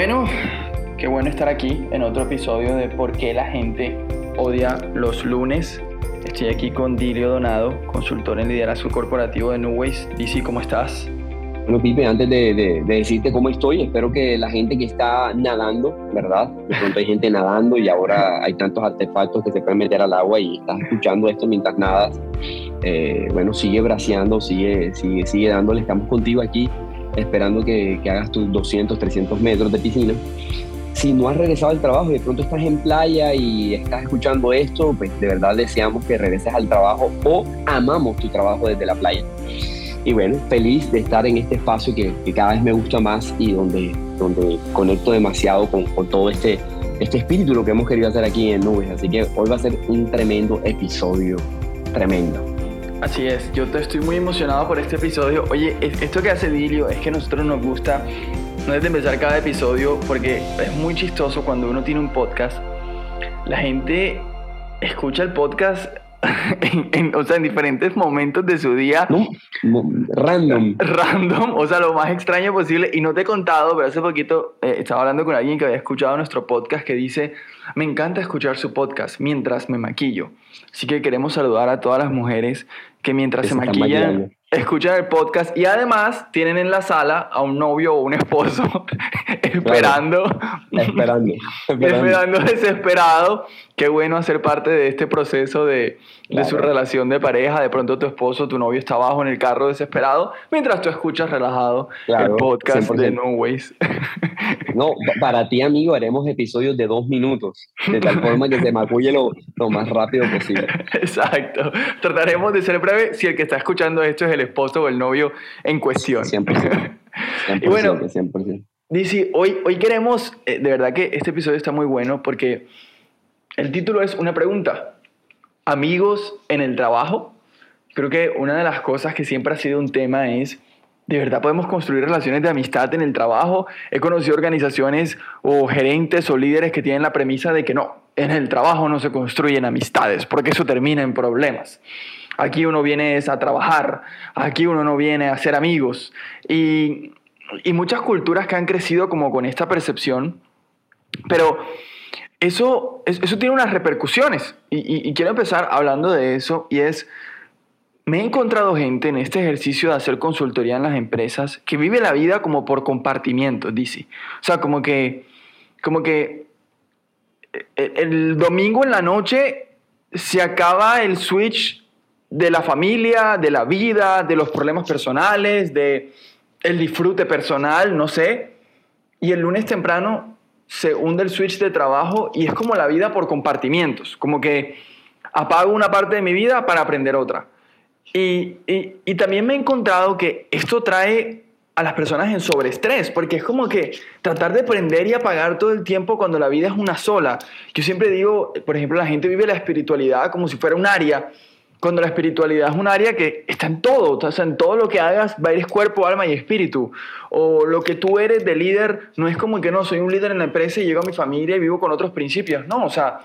bueno, qué bueno estar aquí en otro episodio de por qué la gente odia los lunes. Estoy aquí con Dirio Donado, consultor en liderazgo corporativo de Newways. DC, ¿cómo estás? Bueno, Pipe, antes de, decirte cómo estoy, espero que la gente que está nadando, ¿verdad? De pronto hay gente nadando y ahora hay tantos artefactos que se pueden meter al agua y estás escuchando esto mientras nadas. Eh, bueno, sigue braceando, sigue, sigue, sigue dándole. Estamos contigo aquí esperando que, que hagas tus 200, 300 metros de piscina. Si no has regresado al trabajo y de pronto estás en playa y estás escuchando esto, pues de verdad deseamos que regreses al trabajo o amamos tu trabajo desde la playa. Y bueno, feliz de estar en este espacio que, cada vez me gusta más y donde, donde conecto demasiado con, con todo este, este espíritu, lo que hemos querido hacer aquí en Nubes. Así que hoy va a ser un tremendo episodio, tremendo. Así es, yo estoy muy emocionado por este episodio. Oye, esto que hace Dilio es que a nosotros nos gusta, no es de empezar cada episodio, porque es muy chistoso cuando uno tiene un podcast. La gente escucha el podcast en, o sea, en diferentes momentos de su día. random. Random, o sea, lo más extraño posible. Y no te he contado, pero hace poquito eh, estaba hablando con alguien que había escuchado nuestro podcast que dice, me encanta escuchar su podcast mientras me maquillo. Así que queremos saludar a todas las mujeres que mientras se maquillan escuchan el podcast y además tienen en la sala a un novio o un esposo esperando, esperando, esperando, desesperado. Qué bueno hacer parte de este proceso de, de, su relación de pareja. De pronto tu esposo, tu novio está abajo en el carro desesperado, mientras tú escuchas relajado el podcast de No Ways. no, para ti, amigo, haremos episodios de dos minutos, de tal forma que se maculle lo, lo más rápido posible. Exacto. Trataremos de ser breve si el que está escuchando esto es el esposo o el novio en cuestión. 100%. y bueno, Dice, hoy, hoy queremos, eh, de verdad que este episodio está muy bueno porque el título es una pregunta. Amigos en el trabajo. Creo que una de las cosas que siempre ha sido un tema es, ¿de verdad podemos construir relaciones de amistad en el trabajo? He conocido organizaciones o gerentes o líderes que tienen la premisa de que no, en el trabajo no se construyen amistades porque eso termina en problemas. Aquí uno viene a trabajar, aquí uno no viene a ser amigos. Y, muchas culturas que han crecido como con esta percepción, pero eso, eso tiene unas repercusiones. Y, quiero empezar hablando de eso, y es, me he encontrado gente en este ejercicio de hacer consultoría en las empresas que vive la vida como por compartimientos, dice. O sea, como que, como que eh, el domingo en la noche se acaba el switch de la familia, de la vida, de los problemas personales, de el disfrute personal, no sé. Y el lunes temprano se hunde el switch de trabajo y es como la vida por compartimientos, como que apago una parte de mi vida para aprender otra. Y, y también me he encontrado que esto trae a las personas en sobreestrés, porque es como que tratar de aprender y apagar todo el tiempo cuando la vida es una sola. Yo siempre digo, por ejemplo, la gente vive la espiritualidad como si fuera un área cuando la espiritualidad es un área que está en todo, o sea, en todo lo que hagas va ir cuerpo, alma y espíritu. O lo que tú eres de líder no es como que no, soy un líder en la empresa y llego a mi familia y vivo con otros principios. No, o sea,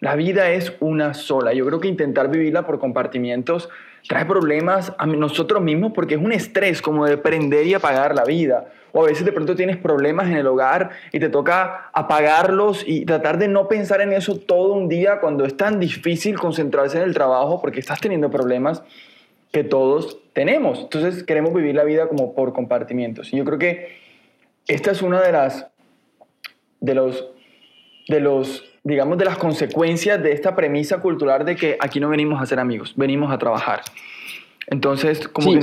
la vida es una sola. Yo creo que intentar vivirla por compartimientos trae problemas a nosotros mismos porque es un estrés como de prender y apagar la vida. O a veces de pronto tienes problemas en el hogar y te toca apagarlos y tratar de no pensar en eso todo un día cuando es tan difícil concentrarse en el trabajo porque estás teniendo problemas que todos tenemos. Entonces queremos vivir la vida como por compartimientos. Y yo creo que esta es una de las de los de los digamos, de las consecuencias de esta premisa cultural de que aquí no venimos a ser amigos, venimos a trabajar. Entonces, como que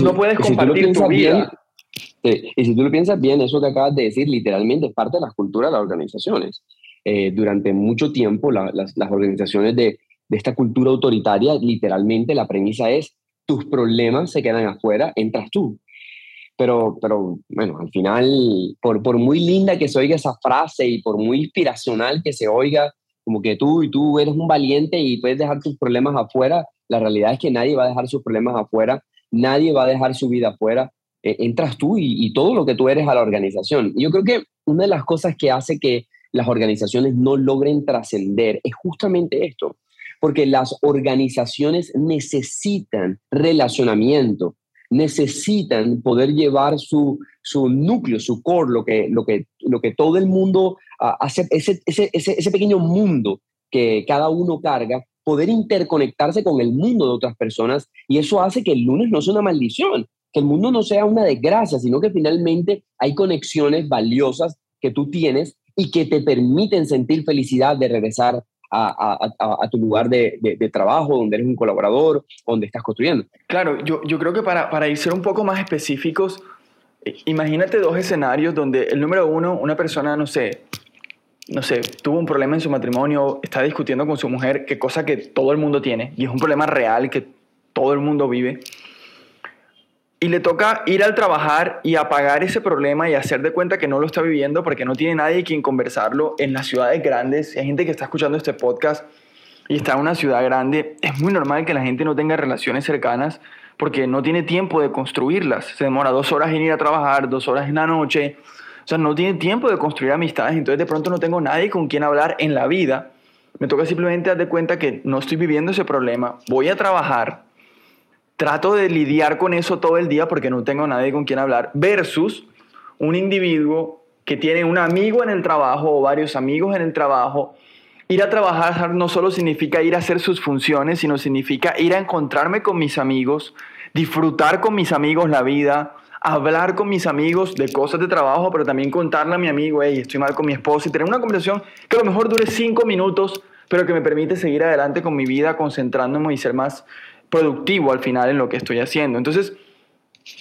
no, puedes compartir tu vida. Y si tú lo piensas bien, eso que acabas de decir literalmente es parte de la cultura de las organizaciones. Eh, durante mucho tiempo, las, las, organizaciones de, de esta cultura autoritaria, literalmente la premisa es, tus problemas se quedan afuera, entras tú. Pero, pero bueno, al final, por, por muy linda que se oiga esa frase y por muy inspiracional que se oiga, como que tú y tú eres un valiente y puedes dejar tus problemas afuera, la realidad es que nadie va a dejar sus problemas afuera, nadie va a dejar su vida afuera. E, entras tú y, todo lo que tú eres a la organización. Yo creo que una de las cosas que hace que las organizaciones no logren trascender es justamente esto, porque las organizaciones necesitan relacionamiento, necesitan poder llevar su, su núcleo, su core, lo que, lo, que, lo que todo el mundo ah, hace, ese, ese, ese, ese pequeño mundo que cada uno carga, poder interconectarse con el mundo de otras personas y eso hace que el lunes no sea una maldición, que el mundo no sea una desgracia, sino que finalmente hay conexiones valiosas que tú tienes y que te permiten sentir felicidad de regresar a, tu lugar de, trabajo, donde eres un colaborador, donde estás construyendo. Claro, yo, creo que para, para ser un poco más específicos, eh, imagínate dos escenarios donde el número uno, una persona, no sé, no sé, tuvo un problema en su matrimonio, está discutiendo con su mujer, qué cosa que todo el mundo tiene, y es un problema real que todo el mundo vive y le toca ir al trabajar y apagar ese problema y hacer de cuenta que no lo está viviendo porque no tiene nadie quien conversarlo en las ciudades grandes. Hay gente que está escuchando este podcast y está en una ciudad grande. Es muy normal que la gente no tenga relaciones cercanas porque no tiene tiempo de construirlas. Se demora dos horas en ir a trabajar, dos horas en la noche. O sea, no tiene tiempo de construir amistades. Entonces de pronto no tengo nadie con quien hablar en la vida. Me toca simplemente dar de cuenta que no estoy viviendo ese problema. Voy a trabajar trato de lidiar con eso todo el día porque no tengo nadie con quien hablar, versus un individuo que tiene un amigo en el trabajo o varios amigos en el trabajo. Ir a trabajar no solo significa ir a hacer sus funciones, sino significa ir a encontrarme con mis amigos, disfrutar con mis amigos la vida, hablar con mis amigos de cosas de trabajo, pero también contarle a mi amigo, hey, estoy mal con mi esposa y tener una conversación que a lo mejor dure cinco minutos, pero que me permite seguir adelante con mi vida, concentrándome y ser más productivo al final en lo que estoy haciendo. Entonces,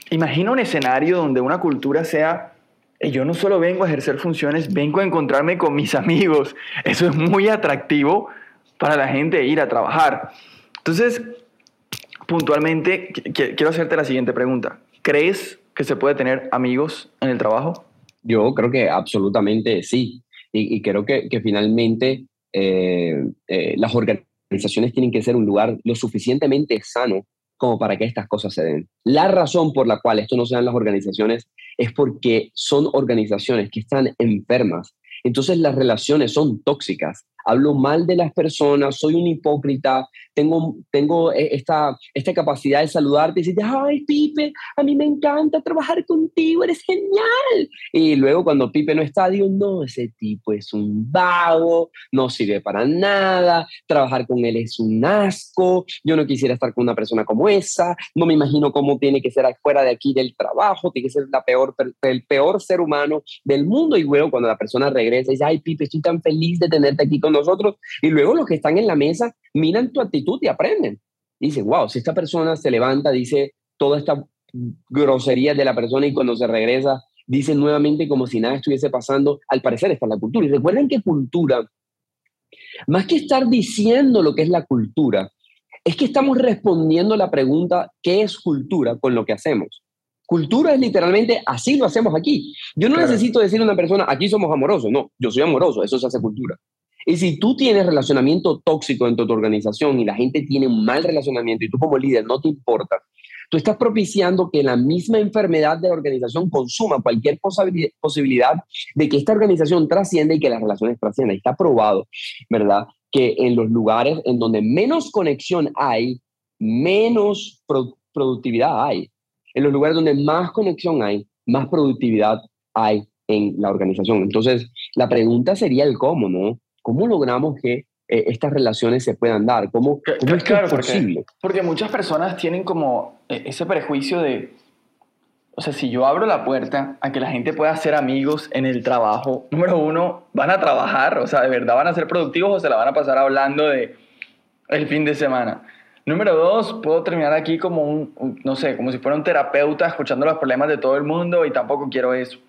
imagina un escenario donde una cultura sea, yo no solo vengo a ejercer funciones, vengo a encontrarme con mis amigos. Eso es muy atractivo para la gente ir a trabajar. Entonces, puntualmente, quiero hacerte la siguiente pregunta. ¿Crees que se puede tener amigos en el trabajo? Yo creo que absolutamente sí. Y, creo que, finalmente eh, eh, las organizaciones organizaciones tienen que ser un lugar lo suficientemente sano como para que estas cosas se den. La razón por la cual esto no se da en las organizaciones es porque son organizaciones que están enfermas. Entonces las relaciones son tóxicas hablo mal de las personas, soy un hipócrita, tengo, tengo eh, esta, esta capacidad de saludarte y decirte, ay, Pipe, a mí me encanta trabajar contigo, eres genial. Y luego cuando Pipe no está, digo, no, ese tipo es un vago, no sirve para nada, trabajar con él es un asco, yo no quisiera estar con una persona como esa, no me imagino cómo tiene que ser afuera de aquí del trabajo, tiene que ser la peor, el peor ser humano del mundo. Y luego cuando la persona regresa dice, ay, Pipe, estoy tan feliz de tenerte aquí con nosotros. Y luego los que están en la mesa miran tu actitud y aprenden. Y dicen, wow, si esta persona se levanta, dice toda esta grosería de la persona y cuando se regresa, dice nuevamente como si nada estuviese pasando, al parecer está la cultura. Y recuerden que cultura, más que estar diciendo lo que es la cultura, es que estamos respondiendo la pregunta, ¿qué es cultura con lo que hacemos? Cultura es literalmente así lo hacemos aquí. Yo no necesito decirle a una persona, aquí somos amorosos. No, yo soy amoroso, eso se hace cultura. Y si tú tienes relacionamiento tóxico dentro de tu organización y la gente tiene un mal relacionamiento y tú como líder no te importa, tú estás propiciando que la misma enfermedad de la organización consuma cualquier posibilidad de que esta organización trascienda y que las relaciones trasciendan. Está probado, ¿verdad? Que en los lugares en donde menos conexión hay, menos productividad hay. En los lugares donde más conexión hay, más productividad hay en la organización. Entonces, la pregunta sería el cómo, ¿no? ¿Cómo logramos que eh, estas relaciones se puedan dar? ¿Cómo, es, claro, posible? Porque, muchas personas tienen como eh, ese prejuicio de, o sea, si yo abro la puerta a que la gente pueda ser amigos en el trabajo, número uno, van a trabajar, o sea, de verdad van a ser productivos o se la van a pasar hablando de el fin de semana. Número dos, puedo terminar aquí como un, no sé, como si fuera un terapeuta escuchando los problemas de todo el mundo y tampoco quiero eso.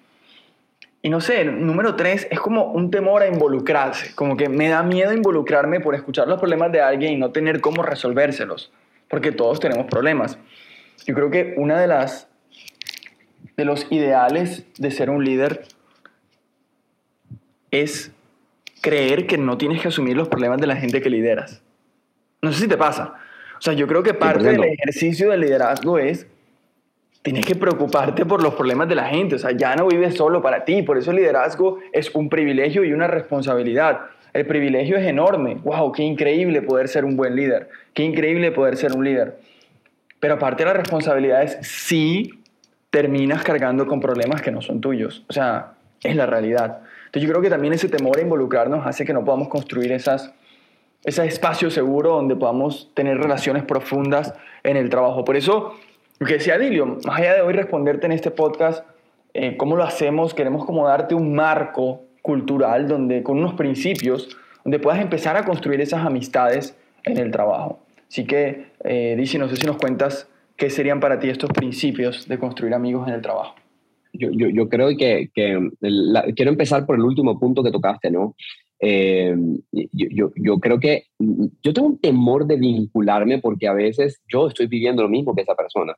Y no sé, número tres, es como un temor a involucrarse, como que me da miedo involucrarme por escuchar los problemas de alguien y no tener cómo resolvérselos, porque todos tenemos problemas. Yo creo que una de las de los ideales de ser un líder es creer que no tienes que asumir los problemas de la gente que lideras. No sé si te pasa. O sea, yo creo que parte del ejercicio del liderazgo es tienes que preocuparte por los problemas de la gente, o sea, ya no vives solo para ti, por eso el liderazgo es un privilegio y una responsabilidad. El privilegio es enorme, wow, qué increíble poder ser un buen líder, qué increíble poder ser un líder. Pero aparte de las responsabilidades, sí terminas cargando con problemas que no son tuyos. O sea, es la realidad. Entonces yo creo que también ese temor a involucrarnos hace que no podamos construir esas, ese espacio seguro donde podamos tener relaciones profundas en el trabajo. Por eso, lo que decía Dilio, más allá de hoy responderte en este podcast, eh, ¿cómo lo hacemos? Queremos como darte un marco cultural donde, con unos principios, donde puedas empezar a construir esas amistades en el trabajo. Así que, eh, no sé si nos cuentas qué serían para ti estos principios de construir amigos en el trabajo yo, yo, yo creo que, que quiero empezar por el último punto que tocaste, ¿no? Eh, yo, yo, yo, creo que yo tengo un temor de vincularme porque a veces yo estoy viviendo lo mismo que esa persona.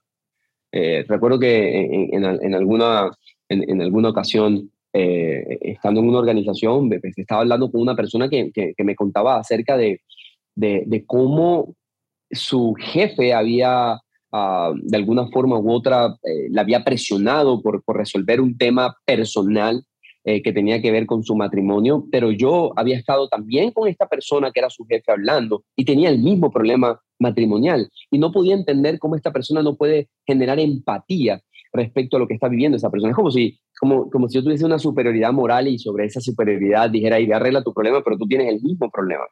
Eh, recuerdo que en, en, alguna, en, alguna ocasión, eh, estando en una organización, pues, estaba hablando con una persona que, que, me contaba acerca de, de, cómo su jefe había Ah, de alguna forma u otra eh, la había presionado por, por, resolver un tema personal eh, que tenía que ver con su matrimonio, pero yo había estado también con esta persona que era su jefe hablando y tenía el mismo problema matrimonial y no podía entender cómo esta persona no puede generar empatía respecto a lo que está viviendo esa persona. Es como si, como, como si yo tuviese una superioridad moral y sobre esa superioridad dijera, y arregla tu problema, pero tú tienes el mismo problema.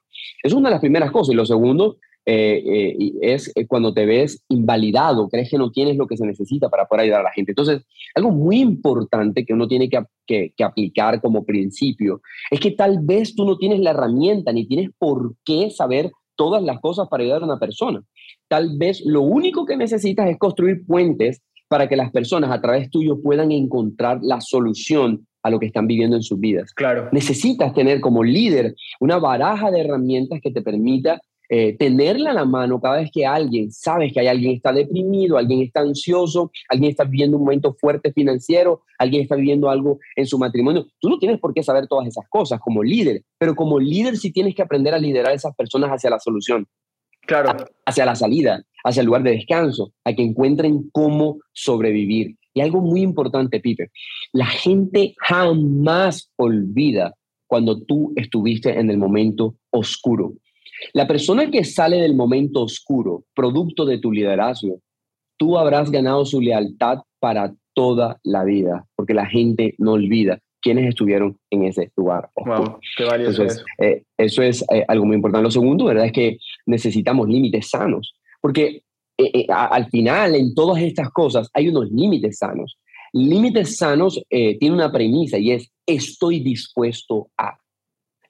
Es una de las primeras cosas. Y lo segundo eh, eh, es eh, cuando te ves invalidado, crees que no tienes lo que se necesita para poder ayudar a la gente. Entonces, algo muy importante que uno tiene que, que, que, aplicar como principio es que tal vez tú no tienes la herramienta ni tienes por qué saber todas las cosas para ayudar a una persona. Tal vez lo único que necesitas es construir puentes para que las personas a través tuyo puedan encontrar la solución a lo que están viviendo en sus vidas. Claro. Necesitas tener como líder una baraja de herramientas que te permita eh, tenerla a la mano cada vez que alguien, sabes que hay alguien está deprimido, alguien está ansioso, alguien está viviendo un momento fuerte financiero, alguien está viviendo algo en su matrimonio. Tú no tienes por qué saber todas esas cosas como líder, pero como líder sí tienes que aprender a liderar a esas personas hacia la solución. Claro. Hacia la salida, hacia el lugar de descanso, a que encuentren cómo sobrevivir. Y algo muy importante, Pipe, la gente jamás olvida cuando tú estuviste en el momento oscuro. La persona que sale del momento oscuro, producto de tu liderazgo, tú habrás ganado su lealtad para toda la vida, porque la gente no olvida quiénes estuvieron en ese lugar. Wow, qué valioso eso. Es, eh, eso es eh, algo muy importante. Lo segundo, ¿verdad? Es que necesitamos límites sanos, porque eh, al final en todas estas cosas hay unos límites sanos. Límites sanos tiene una premisa y es estoy dispuesto a.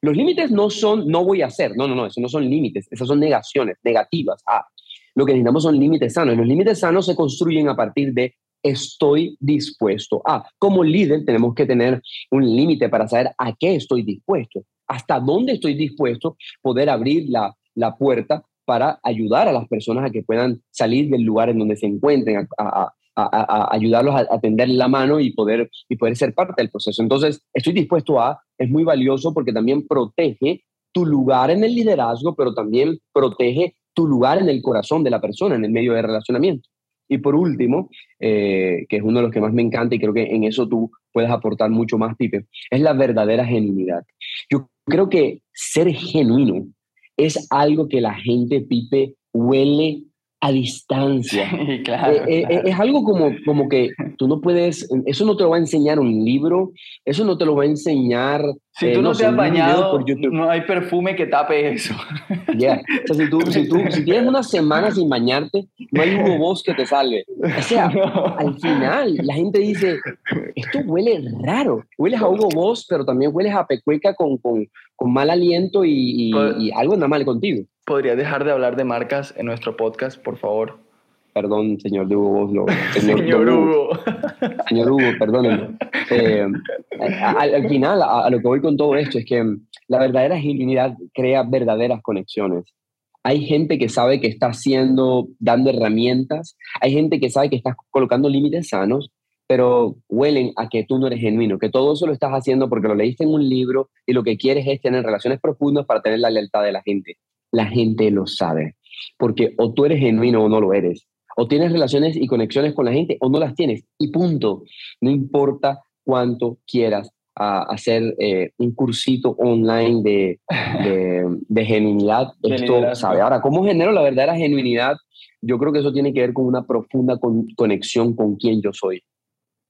Los límites no son no voy a hacer, no, no, no, esos no son límites, esas son negaciones negativas. Ah, lo que necesitamos son límites sanos. Los límites sanos se construyen a partir de estoy dispuesto a. Como líder tenemos que tener un límite para saber a qué estoy dispuesto, hasta dónde estoy dispuesto, poder abrir la, la puerta para ayudar a las personas a que puedan salir del lugar en donde se encuentren, a, a, ayudarlos a, tender la mano y poder, y poder ser parte del proceso. Entonces, estoy dispuesto a, es muy valioso porque también protege tu lugar en el liderazgo, pero también protege tu lugar en el corazón de la persona, en el medio de relacionamiento. Y por último, eh, que es uno de los que más me encanta y creo que en eso tú puedes aportar mucho más, Pipe, es la verdadera genuinidad. Yo creo que ser genuino es algo que la gente, Pipe, huele a distancia. Eh, claro, eh, Es algo como, como que tú no puedes, eso no te lo va a enseñar un libro, eso no te lo va a enseñar. Si tú eh, no, te has bañado, no hay perfume que tape eso. Ya, o sea, si tú, si tú si tienes una semana sin bañarte, no hay Hugo Boss que te salve. O sea, al final la gente dice, esto huele raro, hueles a Hugo Boss, pero también hueles a pecueca con, con, con mal aliento y, y, y algo anda mal contigo. ¿Podría dejar de hablar de marcas en nuestro podcast, por favor? Perdón, señor de Hugo. Señor, Hugo. Señor Hugo, perdónenme. Eh, al, final, a, lo que voy con todo esto es que la verdadera genuinidad crea verdaderas conexiones. Hay gente que sabe que está haciendo, dando herramientas, hay gente que sabe que estás colocando límites sanos, pero huelen a que tú no eres genuino, que todo eso lo estás haciendo porque lo leíste en un libro y lo que quieres es tener relaciones profundas para tener la lealtad de la gente la gente lo sabe. Porque o tú eres genuino o no lo eres. O tienes relaciones y conexiones con la gente o no las tienes. Y punto. No importa cuánto quieras hacer eh, un cursito online de, de, genuinidad. Esto sabe. Ahora, ¿cómo genero la verdadera genuinidad? Yo creo que eso tiene que ver con una profunda conexión con quien yo soy.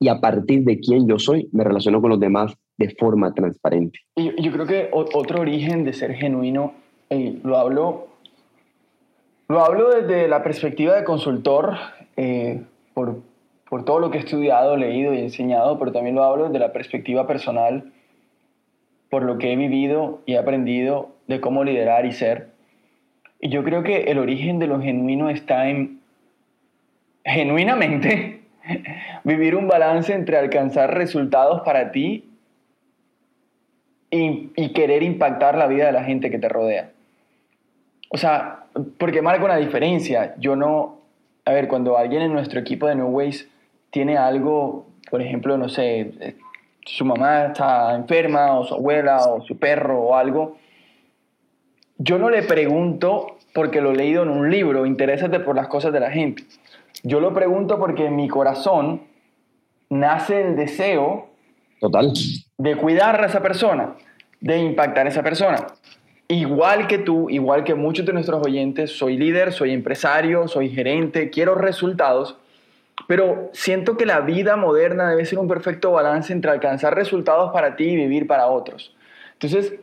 y a partir de quién yo soy, me relaciono con los demás de forma transparente. Y yo creo que otro origen de ser genuino, eh, lo hablo lo hablo desde la perspectiva de consultor, eh, por, por, todo lo que he estudiado, leído y enseñado, pero también lo hablo desde la perspectiva personal, por lo que he vivido y he aprendido de cómo liderar y ser. Y yo creo que el origen de lo genuino está en, genuinamente, vivir un balance entre alcanzar resultados para ti y, y querer impactar la vida de la gente que te rodea. O sea, porque marca una diferencia. Yo no, a ver, cuando alguien en nuestro equipo de New Ways tiene algo, por ejemplo, no sé, eh, su mamá está enferma o su abuela o su perro o algo, yo no le pregunto porque lo he leído en un libro, interésate por las cosas de la gente. Yo lo pregunto porque en mi corazón nace el deseo Total. de cuidar a esa persona, de impactar a esa persona igual que tú, igual que muchos de nuestros oyentes, soy líder, soy empresario, soy gerente, quiero resultados, pero siento que la vida moderna debe ser un perfecto balance entre alcanzar resultados para ti y vivir para otros. Entonces,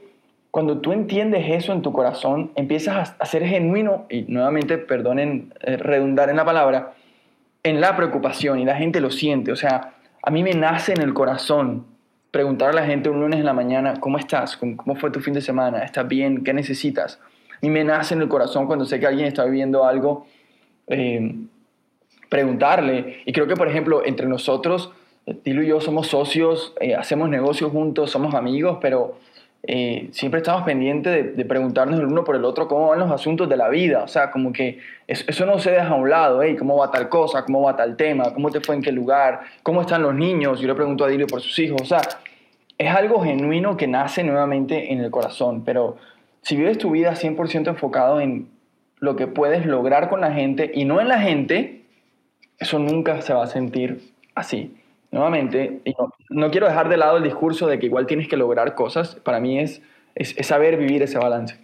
cuando tú entiendes eso en tu corazón, empiezas a ser genuino, y nuevamente, perdonen eh, redundar en la palabra, en la preocupación, y la gente lo siente. O sea, a mí me nace en el corazón preguntar a la gente un lunes en la mañana, ¿cómo estás? ¿Cómo fue tu fin de semana? ¿Estás bien? ¿Qué necesitas? Mí me nace en el corazón cuando sé que alguien está viviendo algo, eh, preguntarle. Y creo que, por ejemplo, entre nosotros, Tilo y yo somos socios, eh, hacemos negocios juntos, somos amigos, pero eh, siempre estamos pendientes de, preguntarnos el uno por el otro cómo van los asuntos de la vida. O sea, como que eso, no se deja a un lado, hey, ¿cómo va tal cosa? ¿Cómo va tal tema? ¿Cómo te fue en qué lugar? ¿Cómo están los niños? Yo le pregunto a Dilio por sus hijos. O sea, es algo genuino que nace nuevamente en el corazón, pero si vives tu vida 100% enfocado en lo que puedes lograr con la gente y no en la gente, eso nunca se va a sentir así. Nuevamente, no, quiero dejar de lado el discurso de que igual tienes que lograr cosas, para mí es, es, saber vivir ese balance.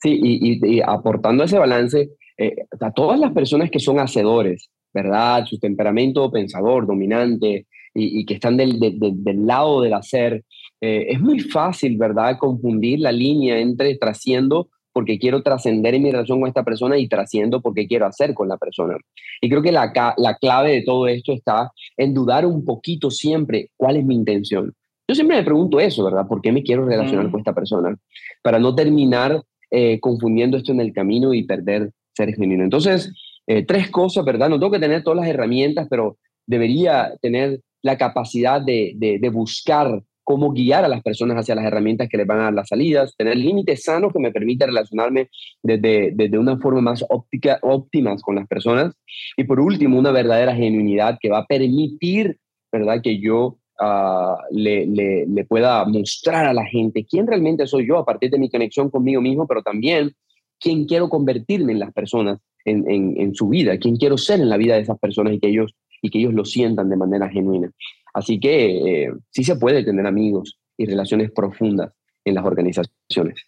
Sí, y, aportando ese balance, eh, a todas las personas que son hacedores, ¿verdad? Su temperamento pensador, dominante, y, que están del, del, lado del hacer, eh, es muy fácil, ¿verdad?, confundir la línea entre trasciendo porque quiero trascender en mi relación con esta persona y trasciendo porque quiero hacer con la persona. Y creo que la, la clave de todo esto está en dudar un poquito siempre cuál es mi intención. Yo siempre me pregunto eso, ¿verdad? ¿Por qué me quiero relacionar mm. con esta persona? Para no terminar eh, confundiendo esto en el camino y perder ser genuino. Entonces, eh, tres cosas, ¿verdad? No tengo que tener todas las herramientas, pero debería tener la capacidad de, de, de buscar cómo guiar a las personas hacia las herramientas que les van a dar las salidas, tener límites sanos que me permitan relacionarme desde, desde una forma más óptica, óptimas con las personas. Y por último, una verdadera genuinidad que va a permitir, ¿verdad?, que yo uh, le, le, le, pueda mostrar a la gente quién realmente soy yo a partir de mi conexión conmigo mismo, pero también quién quiero convertirme en las personas, en, en, en su vida, quién quiero ser en la vida de esas personas y que ellos, y que ellos lo sientan de manera genuina. Así que eh, sí se puede tener amigos y relaciones profundas en las organizaciones.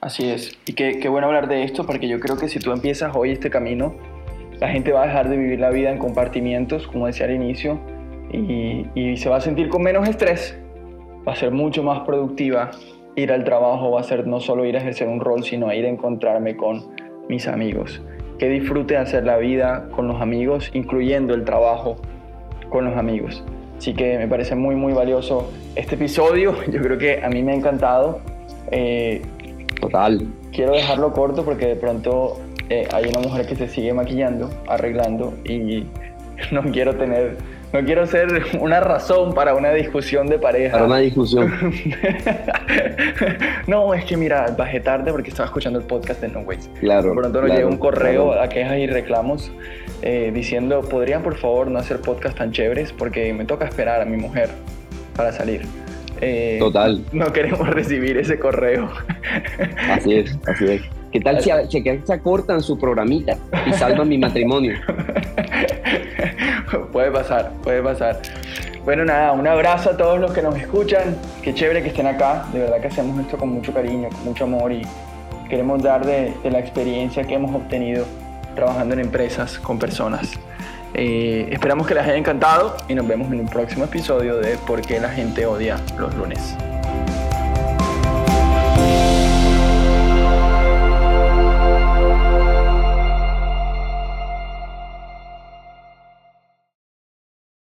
Así es. Y qué, qué bueno hablar de esto porque yo creo que si tú empiezas hoy este camino, la gente va a dejar de vivir la vida en compartimientos, como decía al inicio, y, y, se va a sentir con menos estrés, va a ser mucho más productiva. Ir al trabajo va a ser no solo ir a ejercer un rol, sino ir a encontrarme con mis amigos. Que disfrute hacer la vida con los amigos, incluyendo el trabajo con los amigos. Así que me parece muy, muy valioso este episodio. Yo creo que a mí me ha encantado. Eh, Total. Quiero dejarlo corto porque de pronto eh, hay una mujer que se sigue maquillando, arreglando y no quiero tener, no quiero ser una razón para una discusión de pareja. Para una discusión. no, es que mira, bajé tarde porque estaba escuchando el podcast de No Ways. Claro. De pronto nos llega un correo a quejas y reclamos eh, diciendo, ¿podrían por favor no hacer podcast tan chéveres? Porque me toca esperar a mi mujer para salir. Eh, Total. No queremos recibir ese correo. Así es, así es. ¿Qué tal si, se acortan su programita y salvan mi matrimonio? puede pasar, puede pasar. Bueno, nada, un abrazo a todos los que nos escuchan. Qué chévere que estén acá. De verdad que hacemos esto con mucho cariño, con mucho amor y queremos dar de, la experiencia que hemos obtenido trabajando en empresas con personas. Eh, esperamos que les haya encantado y nos vemos en un próximo episodio de Por qué la gente odia los lunes.